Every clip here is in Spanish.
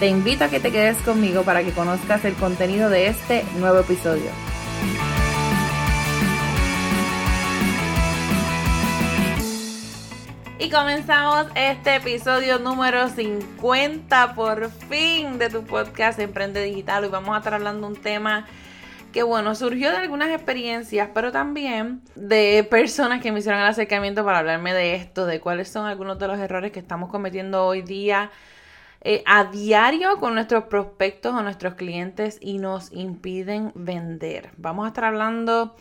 Te invito a que te quedes conmigo para que conozcas el contenido de este nuevo episodio. Y comenzamos este episodio número 50 por fin de tu podcast Emprende Digital. Hoy vamos a estar hablando un tema que bueno, surgió de algunas experiencias, pero también de personas que me hicieron el acercamiento para hablarme de esto, de cuáles son algunos de los errores que estamos cometiendo hoy día eh, a diario con nuestros prospectos o nuestros clientes y nos impiden vender. Vamos a estar hablando,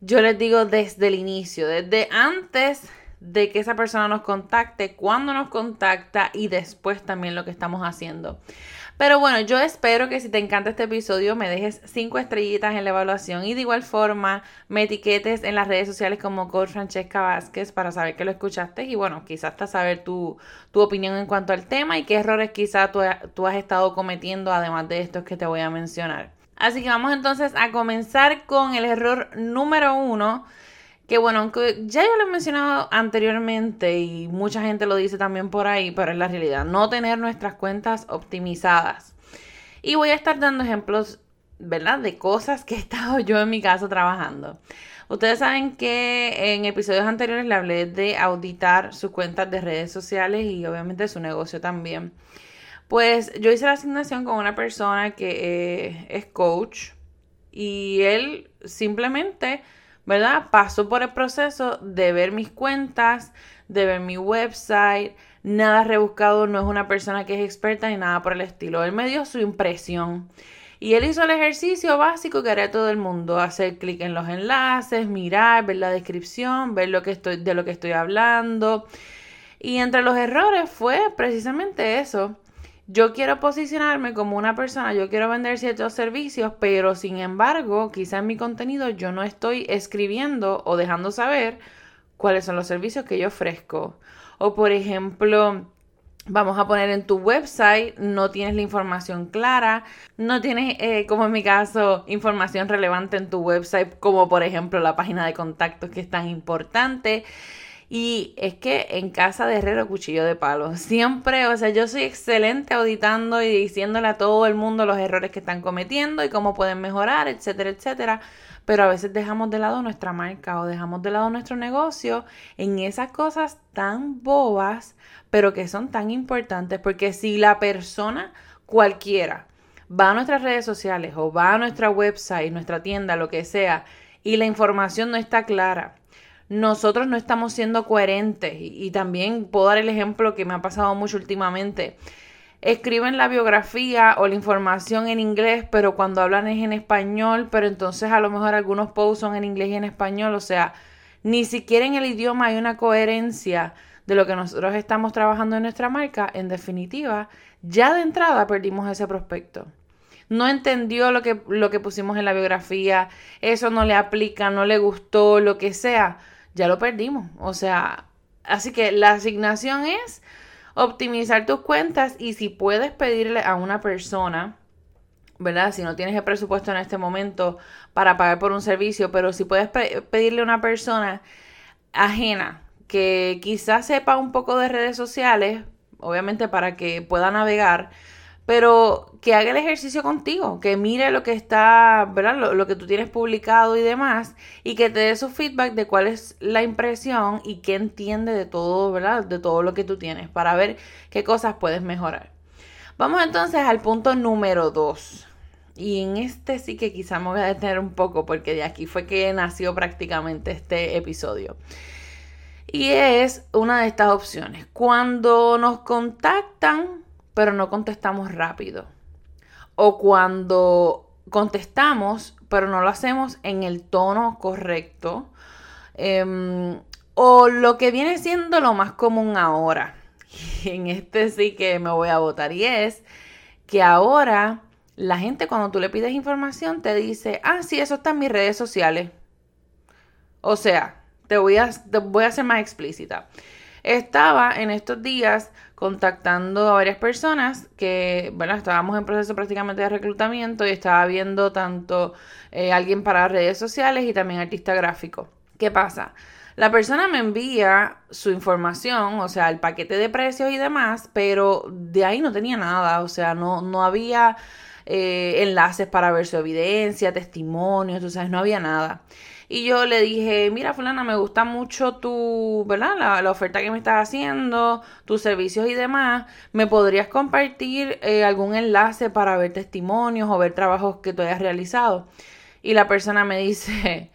yo les digo desde el inicio, desde antes de que esa persona nos contacte, cuándo nos contacta y después también lo que estamos haciendo. Pero bueno, yo espero que si te encanta este episodio me dejes cinco estrellitas en la evaluación y de igual forma me etiquetes en las redes sociales como Coach Francesca Vázquez para saber que lo escuchaste y bueno, quizás hasta saber tu, tu opinión en cuanto al tema y qué errores quizás tú, tú has estado cometiendo además de estos que te voy a mencionar. Así que vamos entonces a comenzar con el error número uno que bueno, aunque ya yo lo he mencionado anteriormente y mucha gente lo dice también por ahí, pero es la realidad, no tener nuestras cuentas optimizadas. Y voy a estar dando ejemplos, ¿verdad? De cosas que he estado yo en mi caso trabajando. Ustedes saben que en episodios anteriores le hablé de auditar sus cuentas de redes sociales y obviamente su negocio también. Pues yo hice la asignación con una persona que es coach y él simplemente ¿verdad? Paso por el proceso de ver mis cuentas, de ver mi website, nada rebuscado, no es una persona que es experta ni nada por el estilo. Él me dio su impresión. Y él hizo el ejercicio básico que haría todo el mundo, hacer clic en los enlaces, mirar, ver la descripción, ver lo que estoy, de lo que estoy hablando. Y entre los errores fue precisamente eso, yo quiero posicionarme como una persona, yo quiero vender ciertos servicios, pero sin embargo, quizá en mi contenido yo no estoy escribiendo o dejando saber cuáles son los servicios que yo ofrezco. O por ejemplo, vamos a poner en tu website, no tienes la información clara, no tienes, eh, como en mi caso, información relevante en tu website, como por ejemplo la página de contactos que es tan importante. Y es que en casa de herrero cuchillo de palo. Siempre, o sea, yo soy excelente auditando y diciéndole a todo el mundo los errores que están cometiendo y cómo pueden mejorar, etcétera, etcétera. Pero a veces dejamos de lado nuestra marca o dejamos de lado nuestro negocio en esas cosas tan bobas, pero que son tan importantes. Porque si la persona cualquiera va a nuestras redes sociales o va a nuestra website, nuestra tienda, lo que sea, y la información no está clara, nosotros no estamos siendo coherentes. Y, también puedo dar el ejemplo que me ha pasado mucho últimamente. Escriben la biografía o la información en inglés, pero cuando hablan es en español, pero entonces a lo mejor algunos posts son en inglés y en español. O sea, ni siquiera en el idioma hay una coherencia de lo que nosotros estamos trabajando en nuestra marca. En definitiva, ya de entrada perdimos ese prospecto no entendió lo que, lo que pusimos en la biografía, eso no le aplica, no le gustó, lo que sea ya lo perdimos. O sea, así que la asignación es optimizar tus cuentas y si puedes pedirle a una persona, ¿verdad? Si no tienes el presupuesto en este momento para pagar por un servicio, pero si puedes pedirle a una persona ajena que quizás sepa un poco de redes sociales, obviamente para que pueda navegar, pero que haga el ejercicio contigo, que mire lo que está, ¿verdad? Lo, que tú tienes publicado y demás, y que te dé su feedback de cuál es la impresión y qué entiende de todo, ¿verdad? De todo lo que tú tienes, para ver qué cosas puedes mejorar. Vamos entonces al punto número dos. Y en este sí que quizá me voy a detener un poco porque de aquí fue que nació prácticamente este episodio. Y es una de estas opciones. Cuando nos contactan pero no contestamos rápido. O cuando contestamos, pero no lo hacemos en el tono correcto. Em, o lo que viene siendo lo más común ahora. en este sí que me voy a votar y es que ahora la gente cuando tú le pides información te dice, ah, sí, eso está en mis redes sociales. O sea, te voy a, te voy a ser más explícita. Estaba en estos días contactando a varias personas que, bueno, estábamos en proceso prácticamente de reclutamiento y estaba viendo tanto eh, alguien para redes sociales y también artista gráfico. ¿Qué pasa? La persona me envía su información, o sea, el paquete de precios y demás, pero de ahí no tenía nada, o sea, no, no había eh, enlaces para ver su evidencia, testimonios, tú sabes, no había nada. Y yo le dije, mira fulana, me gusta mucho tu, ¿verdad? La, oferta que me estás haciendo, tus servicios y demás. ¿Me podrías compartir eh, algún enlace para ver testimonios o ver trabajos que tú hayas realizado? Y la persona me dice,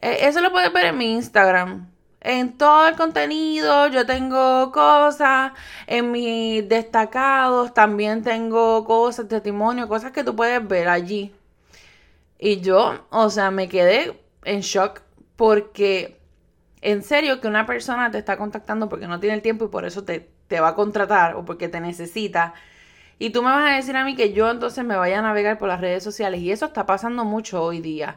e, eso lo puedes ver en mi Instagram. En todo el contenido yo tengo cosas, en mis destacados también tengo cosas, testimonios, cosas que tú puedes ver allí. Y yo, o sea, me quedé en shock porque en serio que una persona te está contactando porque no tiene el tiempo y por eso te, te va a contratar o porque te necesita. Y tú me vas a decir a mí que yo entonces me vaya a navegar por las redes sociales. Y eso está pasando mucho hoy día.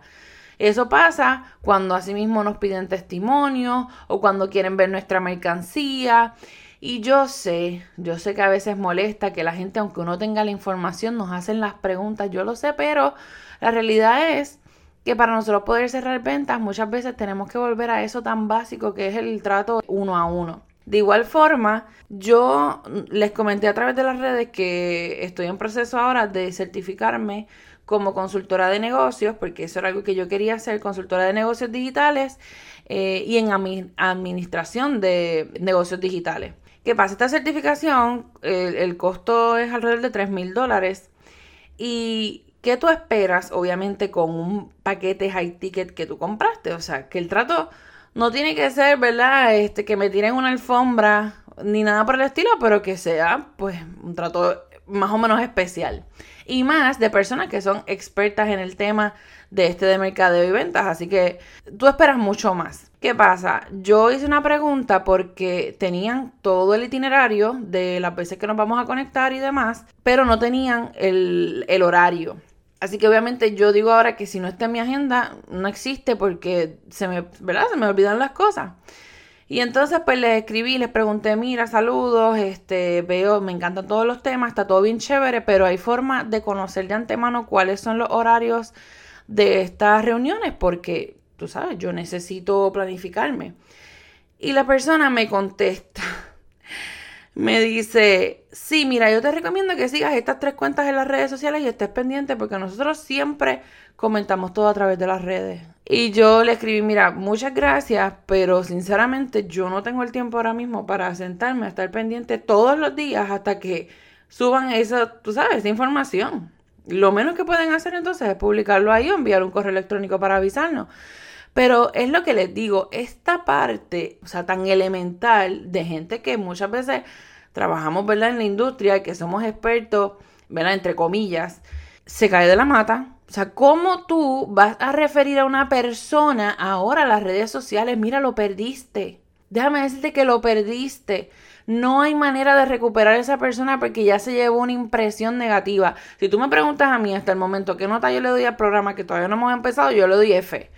Eso pasa cuando asimismo nos piden testimonio o cuando quieren ver nuestra mercancía. Y yo sé, yo sé que a veces molesta que la gente, aunque uno tenga la información, nos hacen las preguntas. Yo lo sé, pero la realidad es que para nosotros poder cerrar ventas muchas veces tenemos que volver a eso tan básico que es el trato uno a uno. De igual forma, yo les comenté a través de las redes que estoy en proceso ahora de certificarme como consultora de negocios, porque eso era algo que yo quería hacer, consultora de negocios digitales eh, y en administración de negocios digitales. ¿Qué pasa? Esta certificación, el costo es alrededor de 3 mil dólares. ¿Y qué tú esperas, obviamente, con un paquete high ticket que tú compraste? O sea, que el trato no tiene que ser, ¿verdad? Este, que me tiren una alfombra ni nada por el estilo, pero que sea, pues, un trato más o menos especial. Y más de personas que son expertas en el tema de este de mercadeo y ventas. Así que tú esperas mucho más. ¿Qué pasa? Yo hice una pregunta porque tenían todo el itinerario de las veces que nos vamos a conectar y demás, pero no tenían el, el horario. Así que obviamente yo digo ahora que si no está en mi agenda, no existe porque se me, ¿verdad? Se me olvidan las cosas. Y entonces pues les escribí, les pregunté, mira, saludos, este, veo, me encantan todos los temas, está todo bien chévere, pero hay forma de conocer de antemano cuáles son los horarios de estas reuniones, porque tú sabes, yo necesito planificarme. Y la persona me contesta, me dice, sí, mira, yo te recomiendo que sigas estas tres cuentas en las redes sociales y estés pendiente porque nosotros siempre comentamos todo a través de las redes. Y yo le escribí, mira, muchas gracias, pero sinceramente yo no tengo el tiempo ahora mismo para sentarme a estar pendiente todos los días hasta que suban esa, tú sabes, esa información. Lo menos que pueden hacer entonces es publicarlo ahí o enviar un correo electrónico para avisarnos. Pero es lo que les digo, esta parte, o sea, tan elemental de gente que muchas veces trabajamos, ¿verdad? En la industria, y que somos expertos, ¿verdad? Entre comillas, se cae de la mata. O sea, ¿cómo tú vas a referir a una persona ahora a las redes sociales? Mira, lo perdiste. Déjame decirte que lo perdiste. No hay manera de recuperar a esa persona porque ya se llevó una impresión negativa. Si tú me preguntas a mí hasta el momento qué nota yo le doy al programa que todavía no hemos empezado, yo le doy F.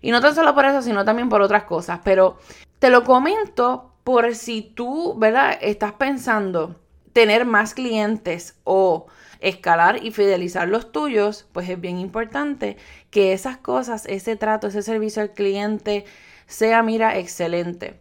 Y no tan solo por eso, sino también por otras cosas. Pero te lo comento por si tú, ¿verdad? Estás pensando tener más clientes o escalar y fidelizar los tuyos, pues es bien importante que esas cosas, ese trato, ese servicio al cliente sea, mira, excelente.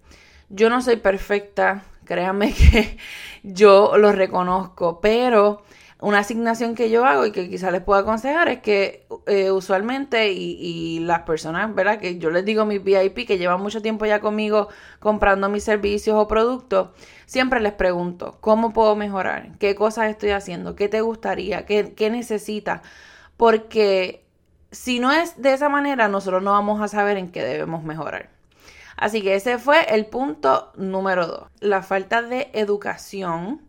Yo no soy perfecta, créanme que yo lo reconozco, pero una asignación que yo hago y que quizás les puedo aconsejar es que eh, usualmente y, las personas, ¿verdad? Que yo les digo mis VIP que llevan mucho tiempo ya conmigo comprando mis servicios o productos, siempre les pregunto, ¿cómo puedo mejorar? ¿Qué cosas estoy haciendo? ¿Qué te gustaría? ¿Qué, qué necesitas? Porque si no es de esa manera, nosotros no vamos a saber en qué debemos mejorar. Así que ese fue el punto número dos, la falta de educación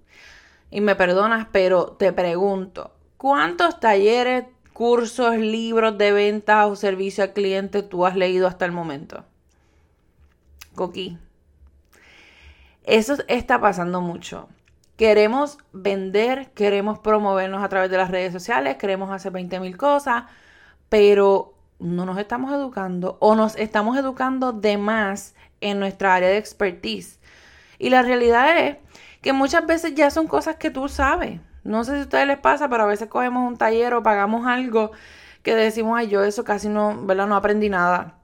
y me perdonas, pero te pregunto, ¿cuántos talleres, cursos, libros de venta o servicio al cliente tú has leído hasta el momento? Coqui. Eso está pasando mucho. queremos vender, queremos promovernos a través de las redes sociales, queremos hacer 20 mil cosas, pero no nos estamos educando o nos estamos educando de más en nuestra área de expertise. Y la realidad es que muchas veces ya son cosas que tú sabes. No sé si a ustedes les pasa, pero a veces cogemos un taller o pagamos algo que decimos, ay, yo eso casi no, ¿verdad? No aprendí nada.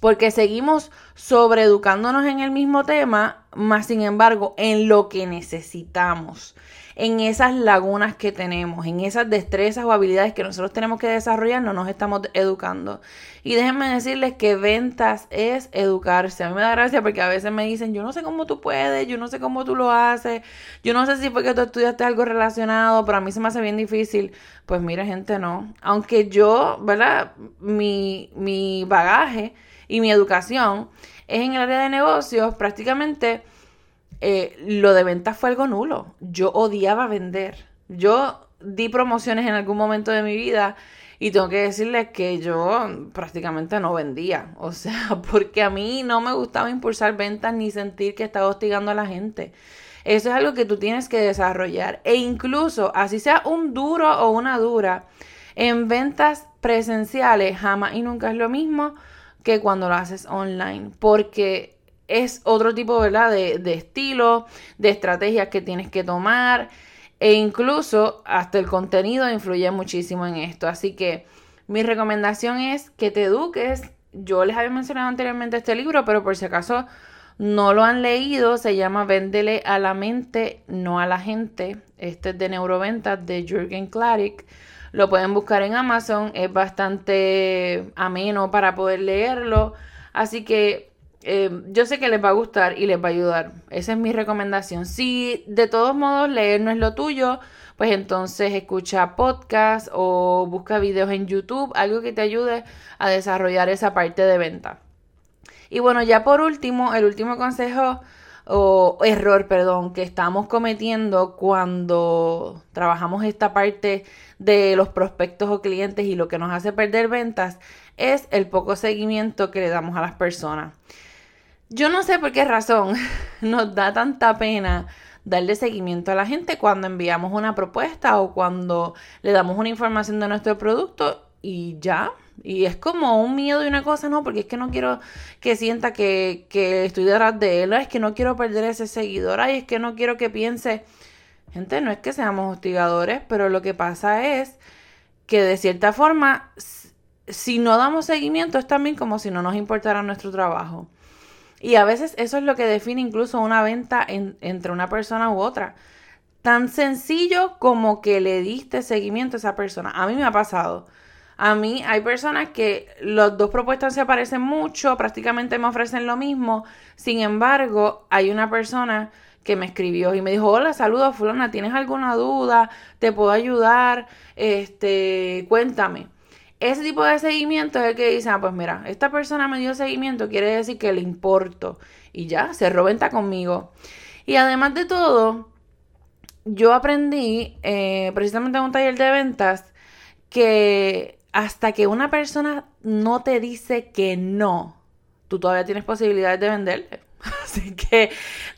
Porque seguimos sobreeducándonos en el mismo tema, más sin embargo, en lo que necesitamos en esas lagunas que tenemos, en esas destrezas o habilidades que nosotros tenemos que desarrollar, no nos estamos educando. Y déjenme decirles que ventas es educarse. A mí me da gracia porque a veces me dicen, yo no sé cómo tú puedes, yo no sé cómo tú lo haces, yo no sé si fue que tú estudiaste algo relacionado, pero a mí se me hace bien difícil. Pues mira, gente, no. Aunque yo, ¿verdad? Mi, mi bagaje y mi educación es en el área de negocios, prácticamente eh, lo de ventas fue algo nulo. Yo odiaba vender. Yo di promociones en algún momento de mi vida y tengo que decirles que yo prácticamente no vendía. O sea, porque a mí no me gustaba impulsar ventas ni sentir que estaba hostigando a la gente. Eso es algo que tú tienes que desarrollar. E incluso, así sea un duro o una dura, en ventas presenciales jamás y nunca es lo mismo que cuando lo haces online. Porque es otro tipo, ¿verdad? De, de estilo, de estrategias que tienes que tomar e incluso hasta el contenido influye muchísimo en esto. Así que mi recomendación es que te eduques. Yo les había mencionado anteriormente este libro, pero por si acaso no lo han leído, se llama Véndele a la mente, no a la gente. Este es de neuroventas de Jürgen Klarik. Lo pueden buscar en Amazon, es bastante ameno para poder leerlo. Así que eh, yo sé que les va a gustar y les va a ayudar. Esa es mi recomendación. Si de todos modos leer no es lo tuyo, pues entonces escucha podcast o busca videos en YouTube, algo que te ayude a desarrollar esa parte de venta. Y bueno, ya por último, el último consejo o error, perdón, que estamos cometiendo cuando trabajamos esta parte de los prospectos o clientes y lo que nos hace perder ventas es el poco seguimiento que le damos a las personas. Yo no sé por qué razón nos da tanta pena darle seguimiento a la gente cuando enviamos una propuesta o cuando le damos una información de nuestro producto y ya. Y es como un miedo y una cosa, no, porque es que no quiero que sienta que, que estoy detrás de él, es que no quiero perder ese seguidor, ay, es que no quiero que piense. Gente, no es que seamos hostigadores, pero lo que pasa es que de cierta forma, si no damos seguimiento, es también como si no nos importara nuestro trabajo. Y a veces eso es lo que define incluso una venta entre una persona u otra. Tan sencillo como que le diste seguimiento a esa persona. A mí me ha pasado. A mí hay personas que las dos propuestas se parecen mucho, prácticamente me ofrecen lo mismo. Sin embargo, hay una persona que me escribió y me dijo, hola, saludos fulana, ¿tienes alguna duda? ¿Te puedo ayudar? Este, cuéntame. Ese tipo de seguimiento es el que dice, ah, pues mira, esta persona me dio seguimiento, quiere decir que le importo. Y ya, se venta conmigo. Y además de todo, yo aprendí eh, precisamente en un taller de ventas que hasta que una persona no te dice que no, tú todavía tienes posibilidades de venderle. Así que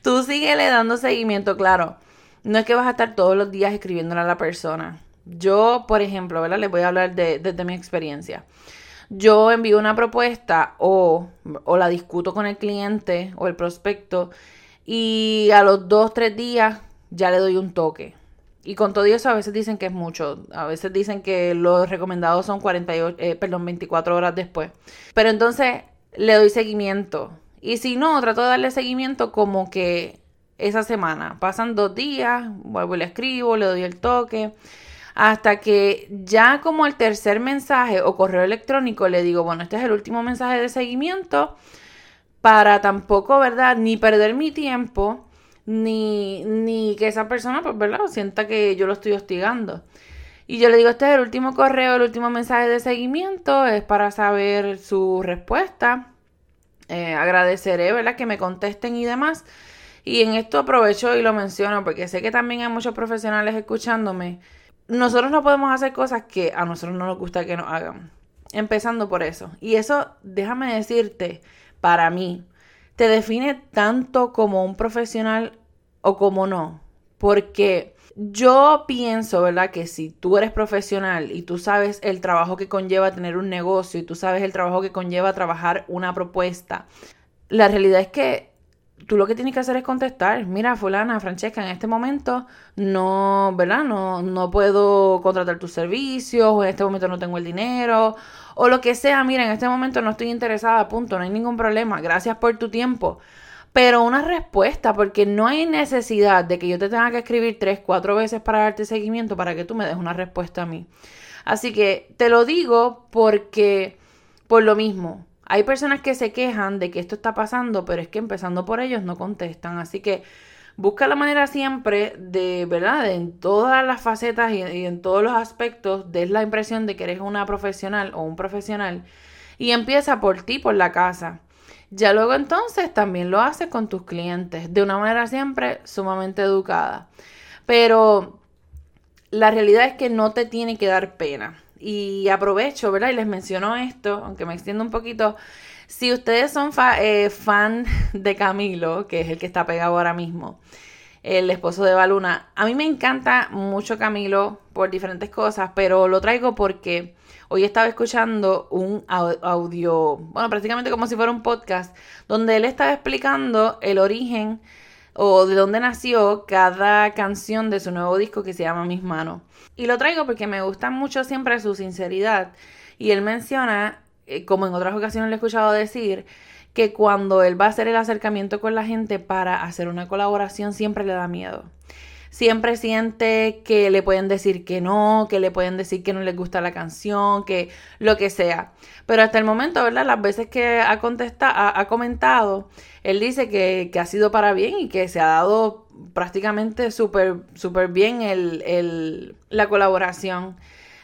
tú síguele dando seguimiento, claro. No es que vas a estar todos los días escribiéndole a la persona. Yo, por ejemplo, ¿verdad? Les voy a hablar de, desde mi experiencia. Yo envío una propuesta o, o la discuto con el cliente o el prospecto y a los dos, tres días ya le doy un toque. Y con todo eso a veces dicen que es mucho, a veces dicen que los recomendados son 48, eh, perdón, 24 horas después. Pero entonces le doy seguimiento. Y si no, trato de darle seguimiento como que esa semana. Pasan dos días, vuelvo y le escribo, le doy el toque hasta que ya como el tercer mensaje o correo electrónico le digo, bueno, este es el último mensaje de seguimiento para tampoco, ¿verdad? Ni perder mi tiempo, ni, ni que esa persona, pues, ¿verdad? Sienta que yo lo estoy hostigando. Y yo le digo, este es el último correo, el último mensaje de seguimiento, es para saber su respuesta. Eh, agradeceré, ¿verdad? Que me contesten y demás. Y en esto aprovecho y lo menciono porque sé que también hay muchos profesionales escuchándome nosotros no podemos hacer cosas que a nosotros no nos gusta que nos hagan. Empezando por eso. Y eso, déjame decirte, para mí, te define tanto como un profesional o como no. porque yo pienso, ¿verdad? Que si tú eres profesional y tú sabes el trabajo que conlleva tener un negocio y tú sabes el trabajo que conlleva trabajar una propuesta, la realidad es que tú lo que tienes que hacer es contestar, mira, fulana, Francesca, en este momento no, ¿verdad? No, no puedo contratar tus servicios, o en este momento no tengo el dinero, o lo que sea, mira, en este momento no estoy interesada, punto, no hay ningún problema, gracias por tu tiempo pero una respuesta, porque no hay necesidad de que yo te tenga que escribir tres, cuatro veces para darte seguimiento para que tú me des una respuesta a mí. Así que te lo digo porque, por lo mismo, hay personas que se quejan de que esto está pasando, pero es que empezando por ellos no contestan. Así que busca la manera siempre de, ¿verdad? En todas las facetas y, y en todos los aspectos, des la impresión de que eres una profesional o un profesional y empieza por ti, por la casa. Ya luego entonces también lo haces con tus clientes de una manera siempre sumamente educada. Pero la realidad es que no te tiene que dar pena. Y aprovecho, ¿verdad? Y les menciono esto, aunque me extiendo un poquito. Si ustedes son eh, fan de Camilo, que es el que está pegado ahora mismo, el esposo de Baluna, a mí me encanta mucho Camilo por diferentes cosas, pero lo traigo porque Hoy estaba escuchando un audio, bueno, prácticamente como si fuera un podcast, donde él estaba explicando el origen o de dónde nació cada canción de su nuevo disco que se llama Mis Manos. Y lo traigo porque me gusta mucho siempre su sinceridad. Y él menciona, eh, como en otras ocasiones le he escuchado decir, que cuando él va a hacer el acercamiento con la gente para hacer una colaboración siempre le da miedo siempre siente que le pueden decir que no, que le pueden decir que no les gusta la canción, que lo que sea. Pero hasta el momento, ¿verdad? Las veces que ha, contestado, ha, comentado, él dice que, ha sido para bien y que se ha dado prácticamente súper súper bien el, la colaboración.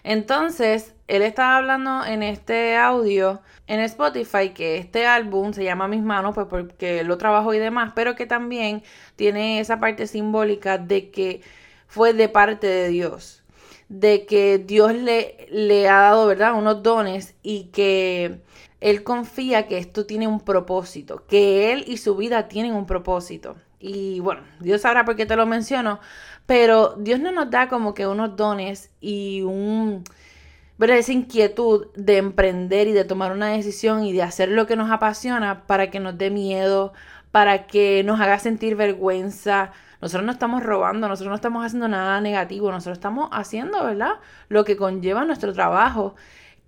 Entonces, él estaba hablando en este audio en Spotify que este álbum se llama Mis Manos, pues porque lo trabajo y demás, pero que también tiene esa parte simbólica de que fue de parte de Dios, de que Dios le, le ha dado, ¿verdad?, unos dones y que él confía que esto tiene un propósito, que él y su vida tienen un propósito. Y bueno, Dios sabrá por qué te lo menciono, pero Dios no nos da como que unos dones y un ver esa inquietud de emprender y de tomar una decisión y de hacer lo que nos apasiona para que nos dé miedo, para que nos haga sentir vergüenza. Nosotros no estamos robando, nosotros no estamos haciendo nada negativo, nosotros estamos haciendo, ¿verdad? Lo que conlleva nuestro trabajo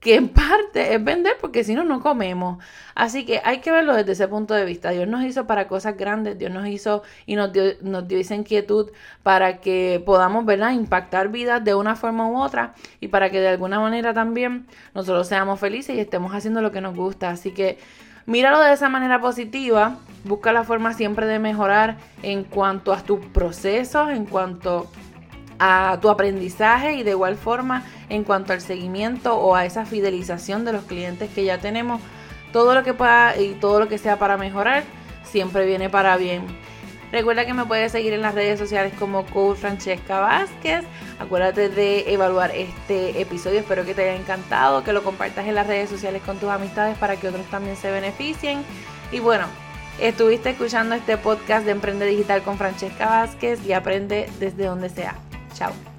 que en parte es vender porque si no, no comemos. Así que hay que verlo desde ese punto de vista. Dios nos hizo para cosas grandes, Dios nos hizo y nos dio, nos dio esa inquietud para que podamos, ¿verdad?, impactar vidas de una forma u otra y para que de alguna manera también nosotros seamos felices y estemos haciendo lo que nos gusta. Así que míralo de esa manera positiva, busca la forma siempre de mejorar en cuanto a tus procesos, en cuanto tu aprendizaje y de igual forma en cuanto al seguimiento o a esa fidelización de los clientes que ya tenemos. Todo lo que pueda y todo lo que sea para mejorar siempre viene para bien. Recuerda que me puedes seguir en las redes sociales como Coach Francesca Vázquez. Acuérdate de evaluar este episodio. Espero que te haya encantado, que lo compartas en las redes sociales con tus amistades para que otros también se beneficien. Y bueno, estuviste escuchando este podcast de Emprende Digital con Francesca Vázquez y aprende desde donde sea. Tchau!